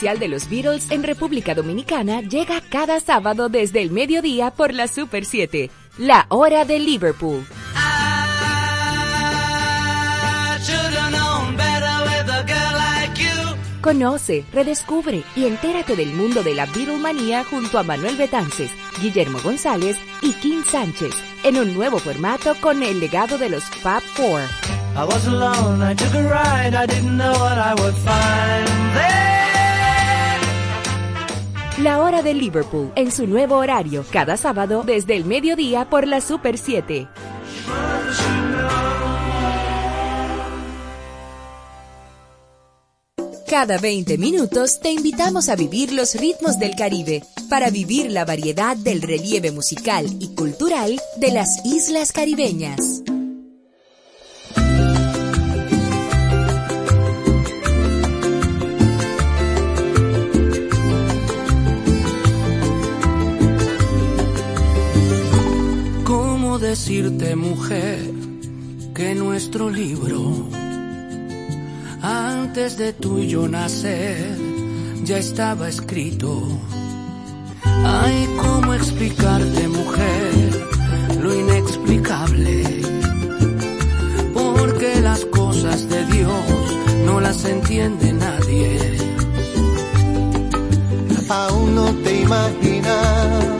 de los Beatles en República Dominicana llega cada sábado desde el mediodía por la Super 7, la hora de Liverpool. Conoce, redescubre y entérate del mundo de la Beatlemanía junto a Manuel Betances, Guillermo González y Kim Sánchez en un nuevo formato con el legado de los Fab Four. La hora de Liverpool en su nuevo horario, cada sábado desde el mediodía por la Super 7. Cada 20 minutos te invitamos a vivir los ritmos del Caribe para vivir la variedad del relieve musical y cultural de las islas caribeñas. Decirte, mujer, que nuestro libro antes de tú y yo nacer, ya estaba escrito. Ay, cómo explicarte, mujer, lo inexplicable. Porque las cosas de Dios no las entiende nadie. Aún no te imaginaba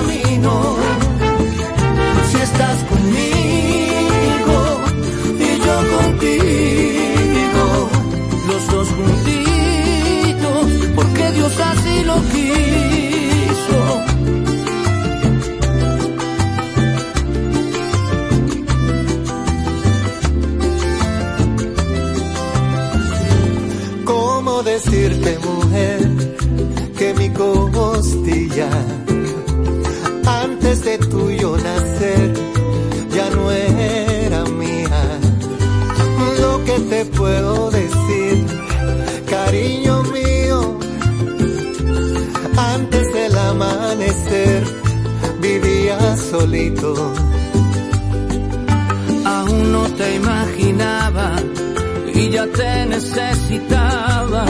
decirte, mujer? que mi costilla, antes de tuyo nacer, ya no era mía. Lo que te puedo decir, cariño mío, antes del amanecer, vivía solito. Aún no te imaginaba y ya te necesitaba,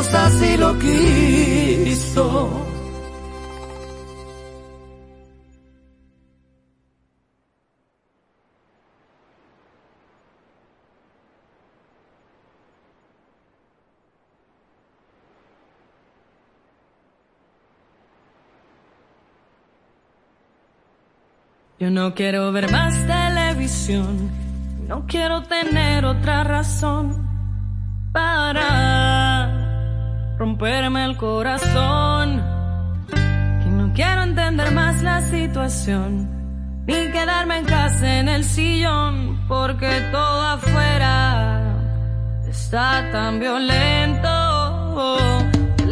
Dios así lo quiso. Yo no quiero ver más televisión, no quiero tener otra razón para romperme el corazón. Que no quiero entender más la situación, ni quedarme en casa en el sillón, porque todo afuera está tan violento.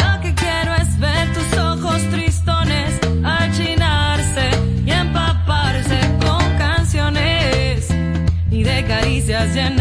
Lo que quiero es ver tus ojos tristones achinarse y empaparse con canciones y de caricias llenas.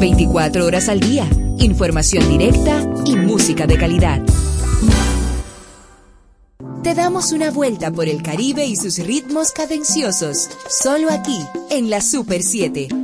24 horas al día, información directa y música de calidad. Te damos una vuelta por el Caribe y sus ritmos cadenciosos, solo aquí, en la Super 7.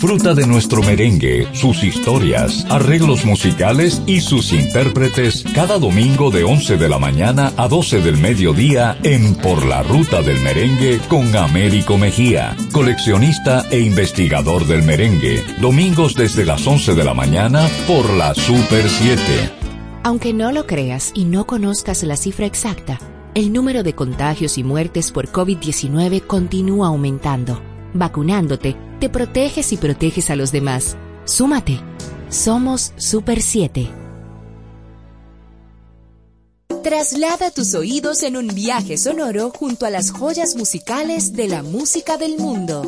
Disfruta de nuestro merengue, sus historias, arreglos musicales y sus intérpretes cada domingo de 11 de la mañana a 12 del mediodía en Por la Ruta del Merengue con Américo Mejía, coleccionista e investigador del merengue. Domingos desde las 11 de la mañana por la Super 7. Aunque no lo creas y no conozcas la cifra exacta, el número de contagios y muertes por COVID-19 continúa aumentando Vacunándote, te proteges y proteges a los demás. Súmate. Somos Super 7. Traslada tus oídos en un viaje sonoro junto a las joyas musicales de la música del mundo.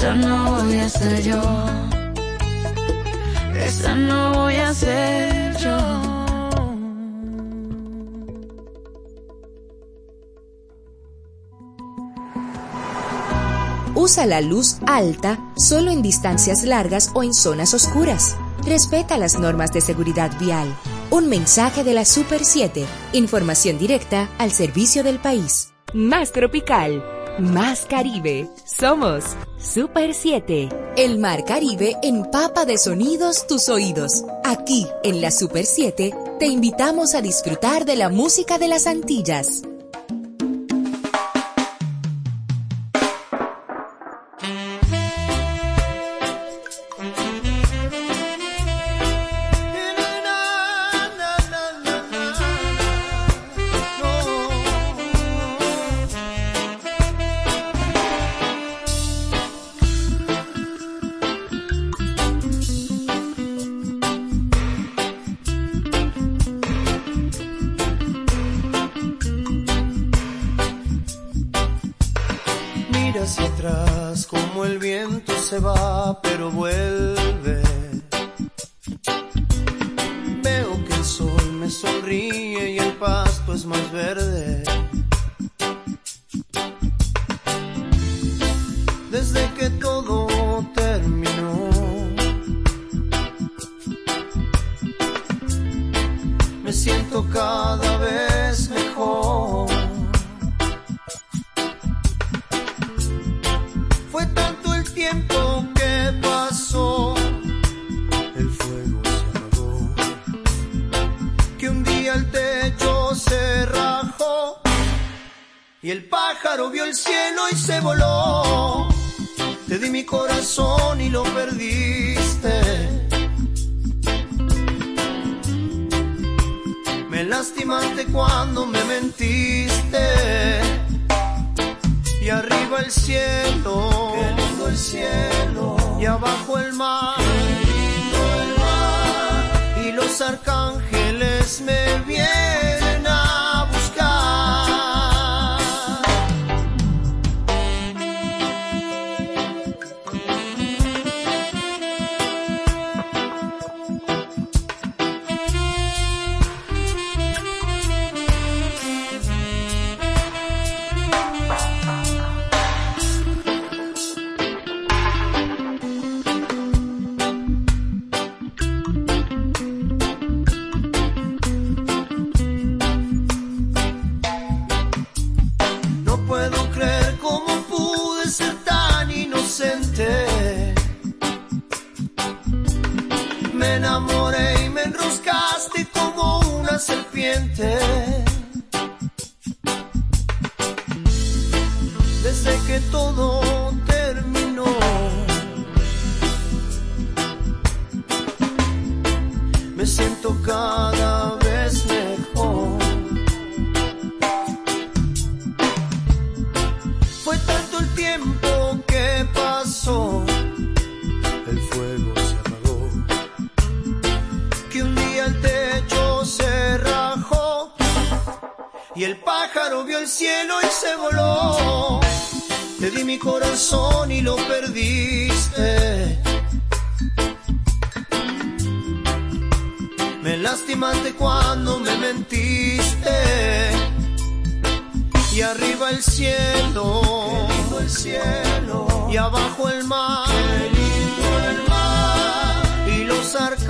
Esa no voy a ser yo. Esa no voy a ser yo. Usa la luz alta solo en distancias largas o en zonas oscuras. Respeta las normas de seguridad vial. Un mensaje de la Super 7. Información directa al servicio del país. Más tropical. Más Caribe. Somos Super 7. El Mar Caribe empapa de sonidos tus oídos. Aquí, en la Super 7, te invitamos a disfrutar de la música de las Antillas. corazón y lo perdiste. Me lastimaste cuando me mentiste. Y arriba el cielo, el cielo, y abajo el mar, lindo el mar. Y los arcángeles me vieron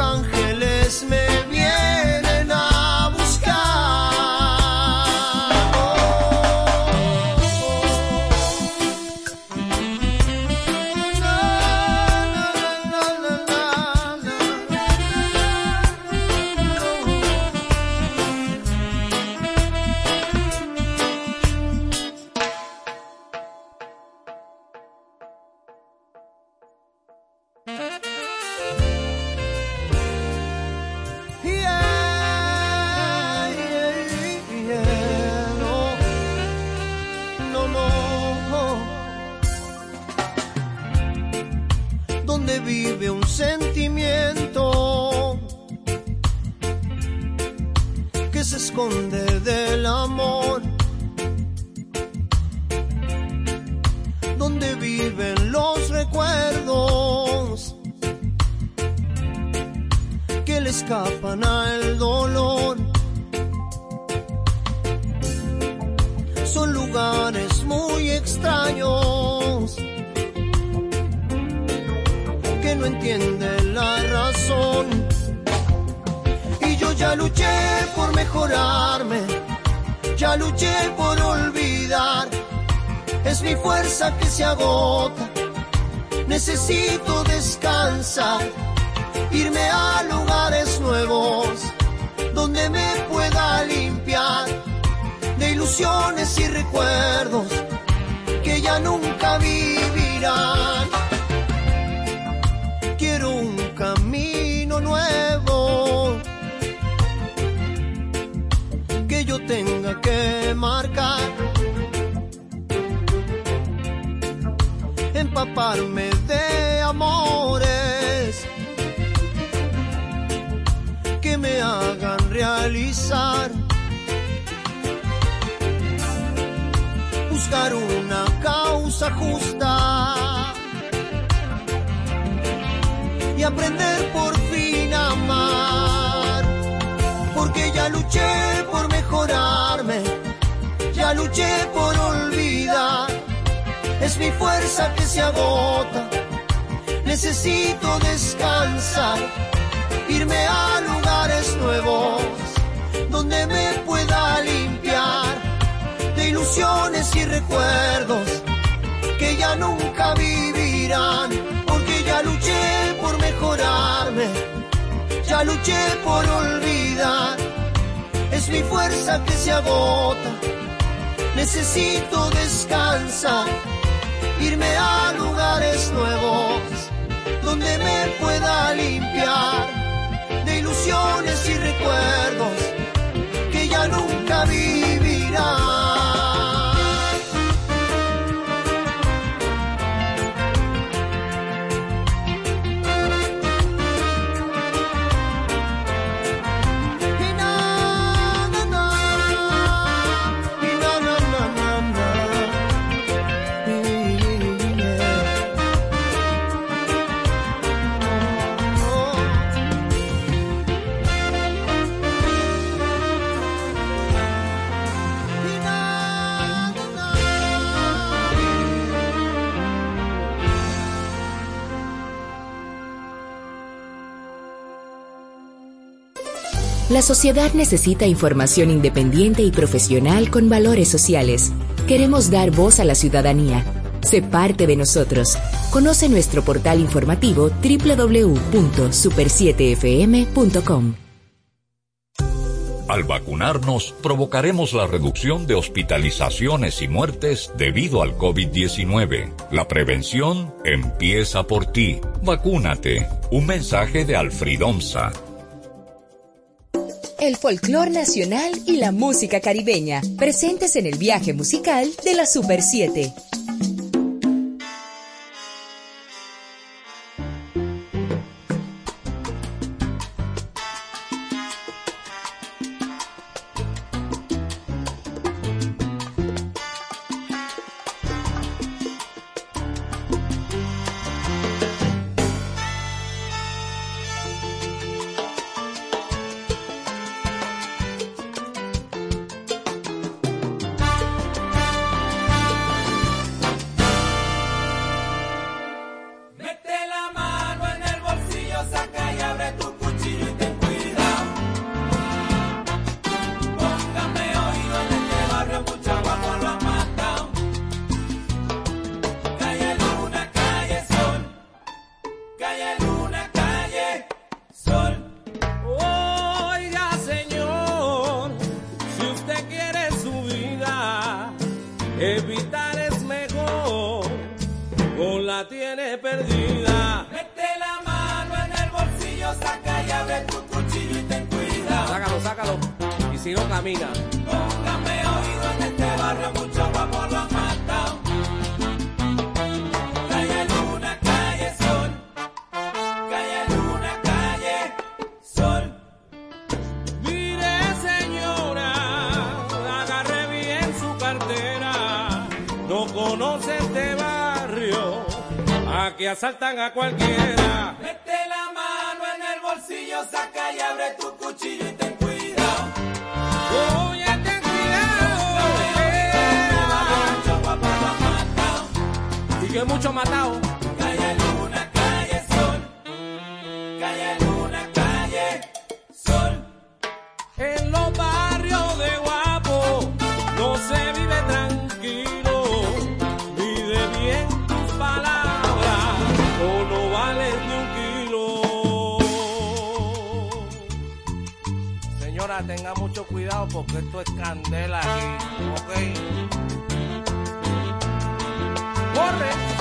ángeles me Buscar una causa justa. Y aprender por fin a amar. Porque ya luché por mejorarme. Ya luché por olvidar. Es mi fuerza que se agota. Necesito descansar irme a lugares nuevos me pueda limpiar de ilusiones y recuerdos que ya nunca vivirán, porque ya luché por mejorarme, ya luché por olvidar, es mi fuerza que se agota, necesito descansar, irme a lugares nuevos donde me pueda limpiar de ilusiones y recuerdos nunca viví. La sociedad necesita información independiente y profesional con valores sociales. Queremos dar voz a la ciudadanía. Sé parte de nosotros. Conoce nuestro portal informativo www.super7fm.com. Al vacunarnos, provocaremos la reducción de hospitalizaciones y muertes debido al COVID-19. La prevención empieza por ti. Vacúnate. Un mensaje de Alfred Omsa el folclor nacional y la música caribeña, presentes en el viaje musical de la Super 7. Y que mucho matado. Calle Luna, calle Sol. Calle Luna, calle Sol. En los barrios de Guapo no se vive tranquilo. Mide bien tus palabras o no vales ni un kilo. Señora, tenga mucho cuidado porque esto es candela aquí, ¿ok? corre.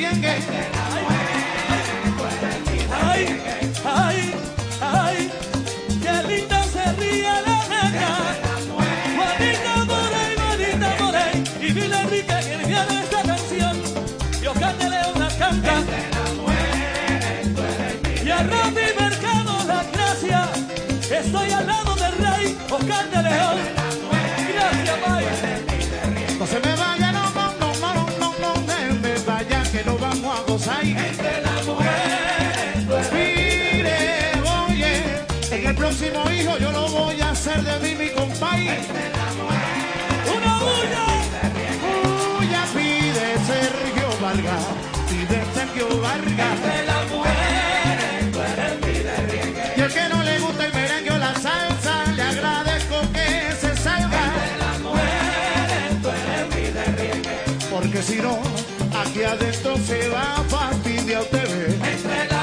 tiengue. Ay, ay, ay, qué linda se ríe la nena. Juanita por ahí, Juanita por ahí. Y Bill Enrique que viene esta canción. Yo cántale una canta. Y a Rafi Mercado la gracia. Estoy al lado del rey Oscar de León. Gracias, bye. No se me vayan los hay entre la mujer. Mire, oye, en el próximo hijo yo lo voy a hacer de mí mi compañero. Entre la mujer. Una huya. Huya pide Sergio Vargas, pide Sergio Vargas. Entre la mujer. Tú eres pide riegue. Y el que no le gusta el merengue o la salsa, le agradezco que se salga. Entre la mujer. Tú eres pide riegue. Porque si no Aquí adentro se va a fastidiar usted. Entrega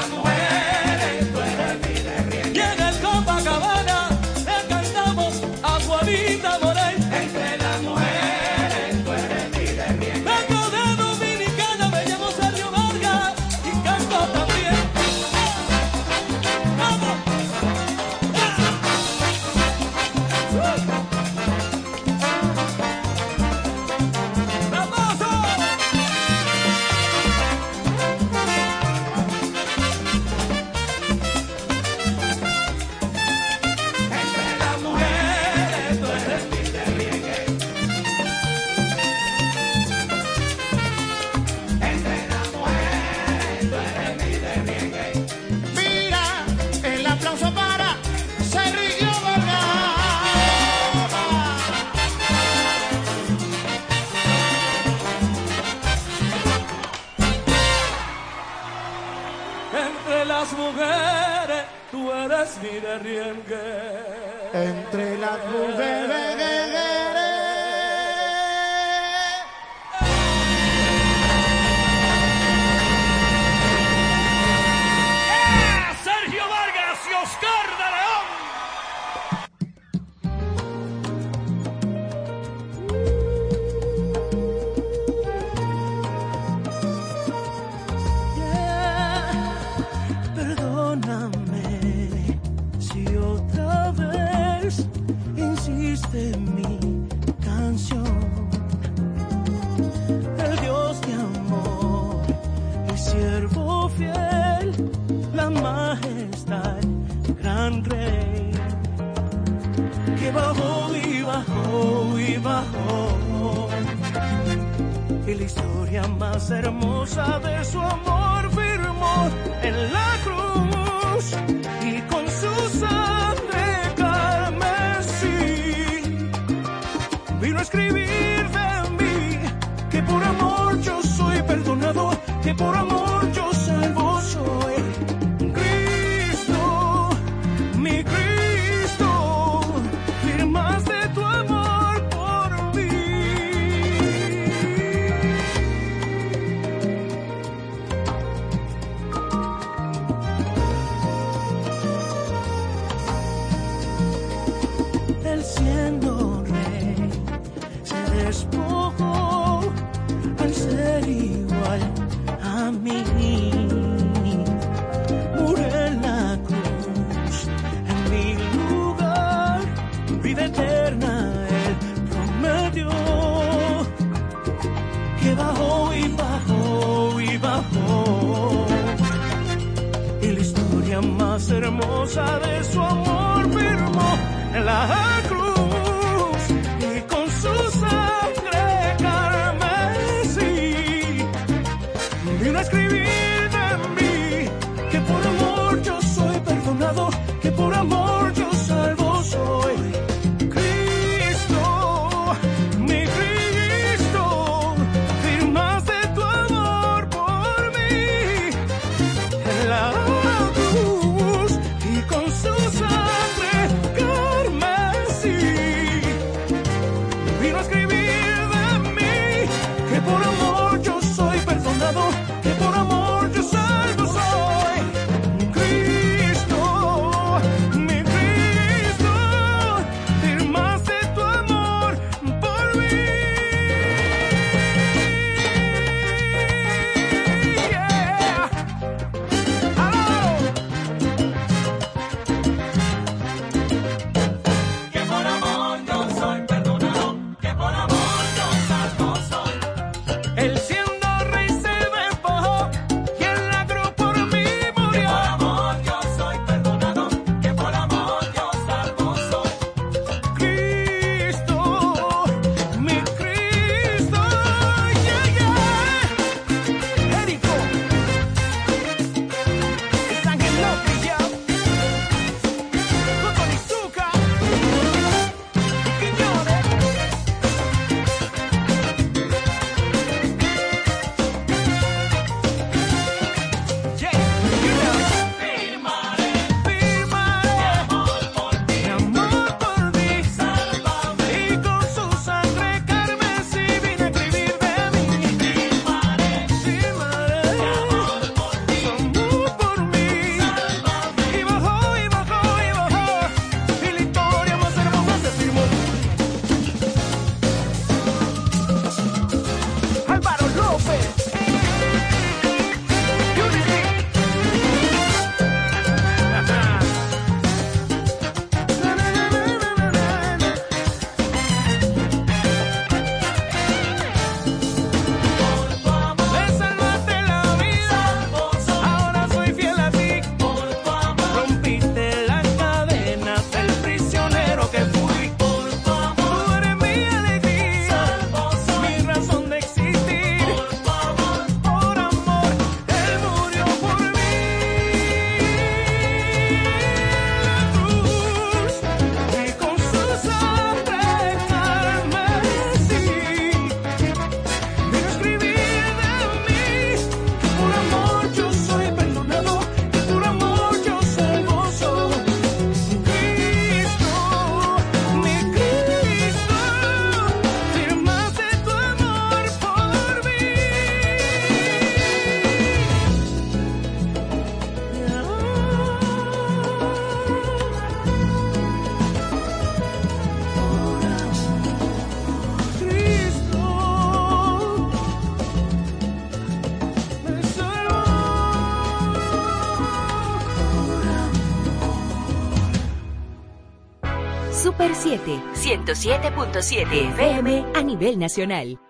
Super 7, 107.7 FM a nivel nacional.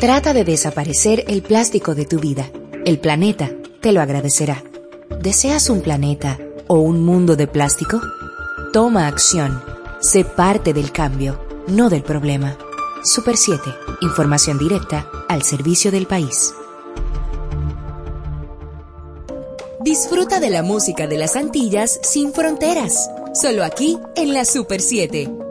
Trata de desaparecer el plástico de tu vida. El planeta te lo agradecerá. ¿Deseas un planeta o un mundo de plástico? Toma acción. Sé parte del cambio, no del problema. Super 7. Información directa al servicio del país. Disfruta de la música de las Antillas sin fronteras. Solo aquí en la Super 7.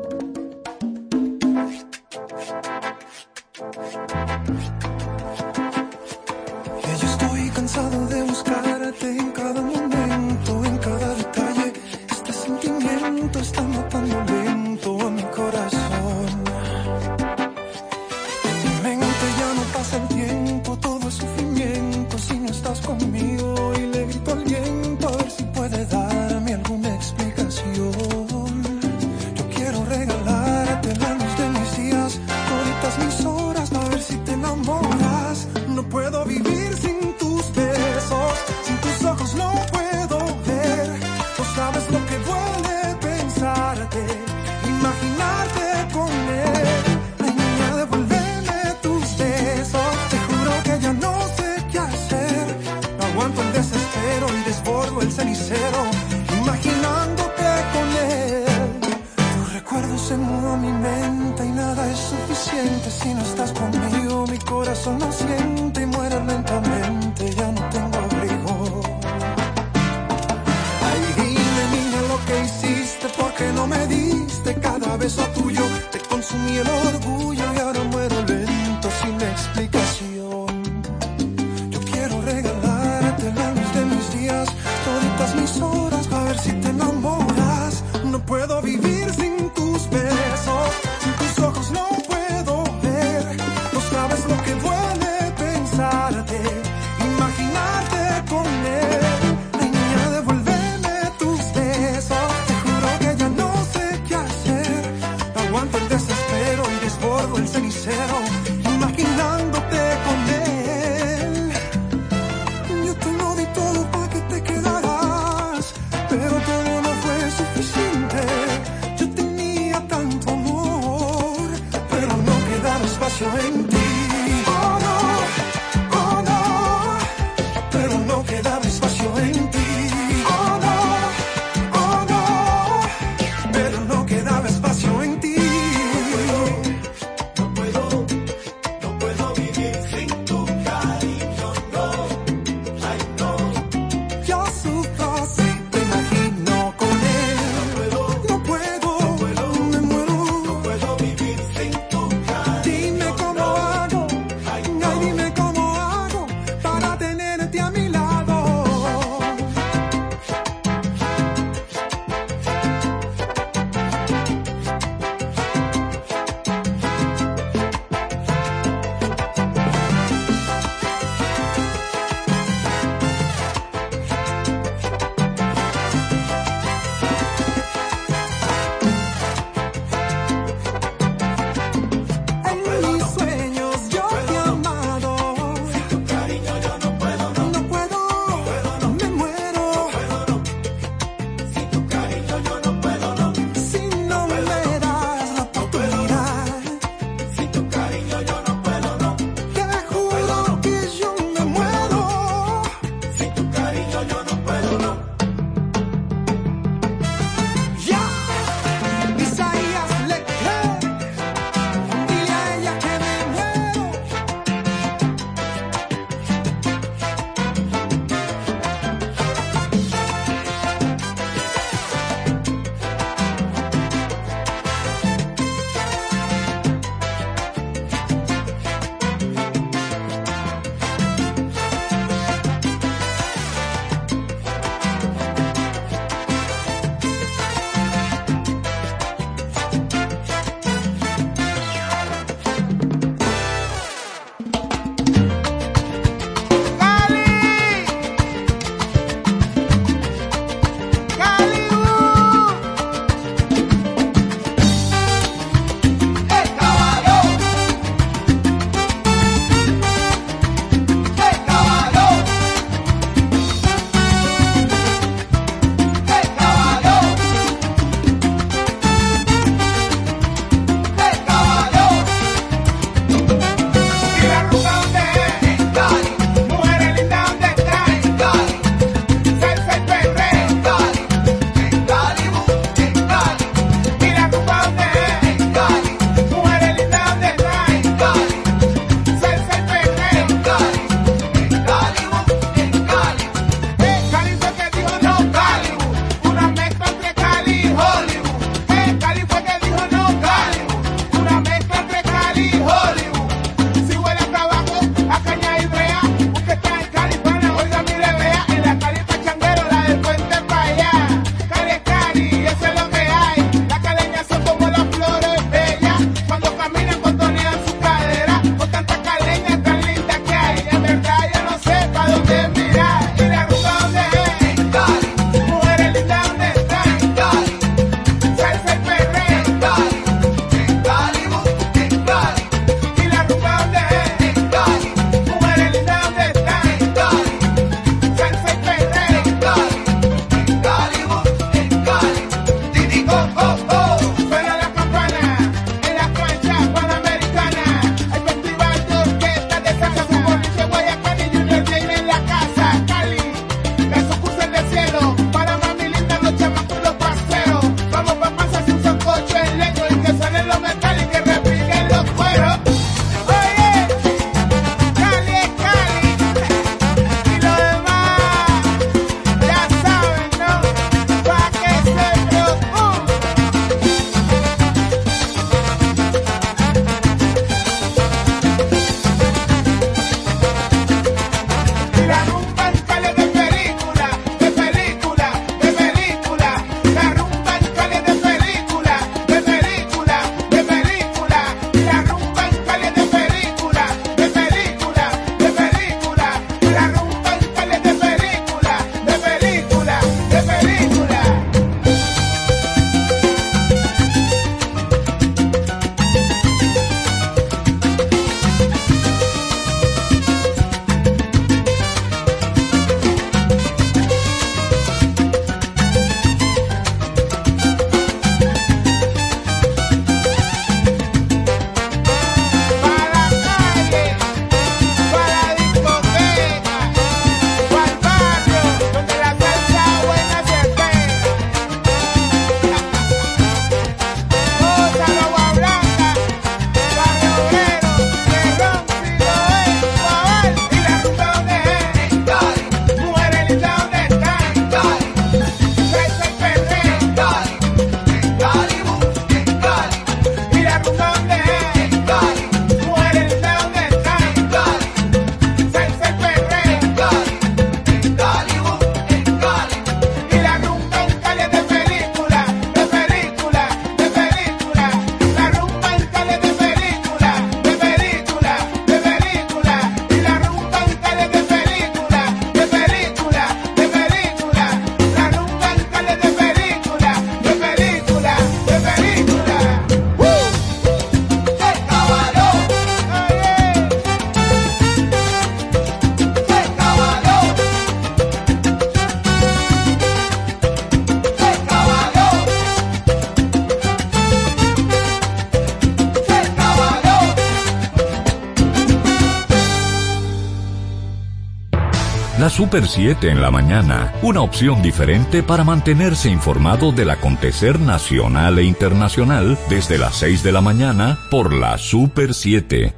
Super 7 en la mañana, una opción diferente para mantenerse informado del acontecer nacional e internacional desde las 6 de la mañana por la Super 7.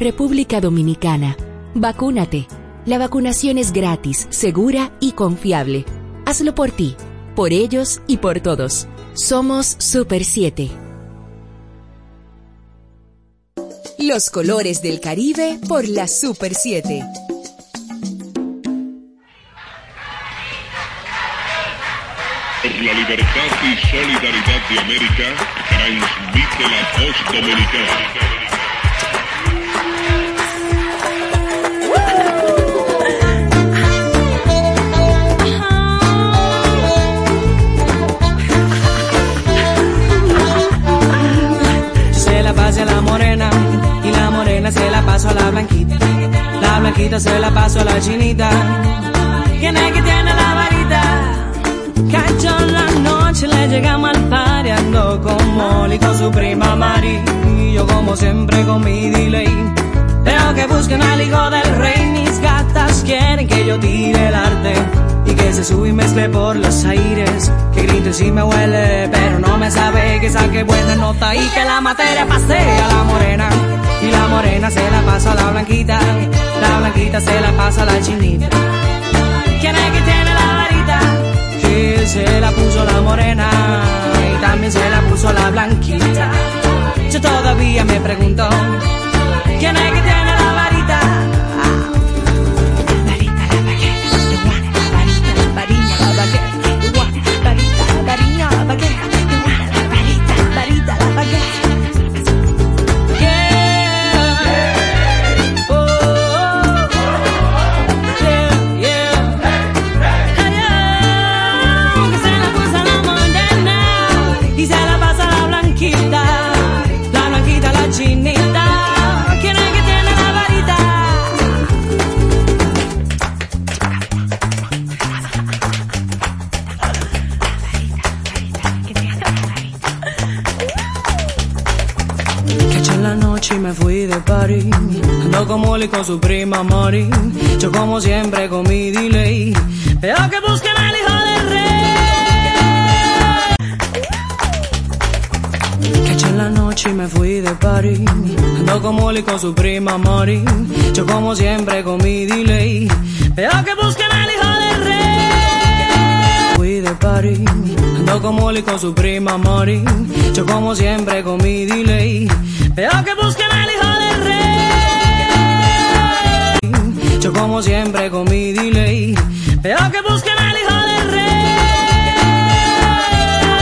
República Dominicana. Vacúnate. La vacunación es gratis, segura y confiable. Hazlo por ti, por ellos y por todos. Somos Super 7. Los colores del Caribe por la Super 7. Solidaridad de América, transmite la voz dominicana. se la pase a la morena y la morena se la paso a la blanquita. La blanquita se la paso a la chinita. ¿Quién es que tiene la varita? Cacho en la noche le llegamos al party ando con Molly con su prima Mari y yo como siempre con mi delay. Veo que buscan al hijo del rey, mis gatas quieren que yo tire el arte y que se sube y mezcle por los aires. Que grite si me huele, pero no me sabe que saque buena nota y que la materia pase a la morena. Y la morena se la pasa a la blanquita, la blanquita se la pasa a la chinita. ¿Quién es que tiene la? Se la puso la morena y también se la puso la blanquita. Yo todavía me pregunto, ¿quién es que tiene Ando con Molly con su prima Mari. Yo como siempre con mi delay. Veo que buscan al hijo del rey. Caché en la noche y me fui de party. Ando con Molly con su prima Mari. Yo como siempre con mi delay. Veo que buscan al hijo del rey. Fui de party. Ando con Molly con su prima Mari. Yo como siempre con mi delay. Veo que buscan al hijo del rey. Como siempre con mi delay. Veo que busquen al hijo del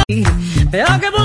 rey. Veo que busquen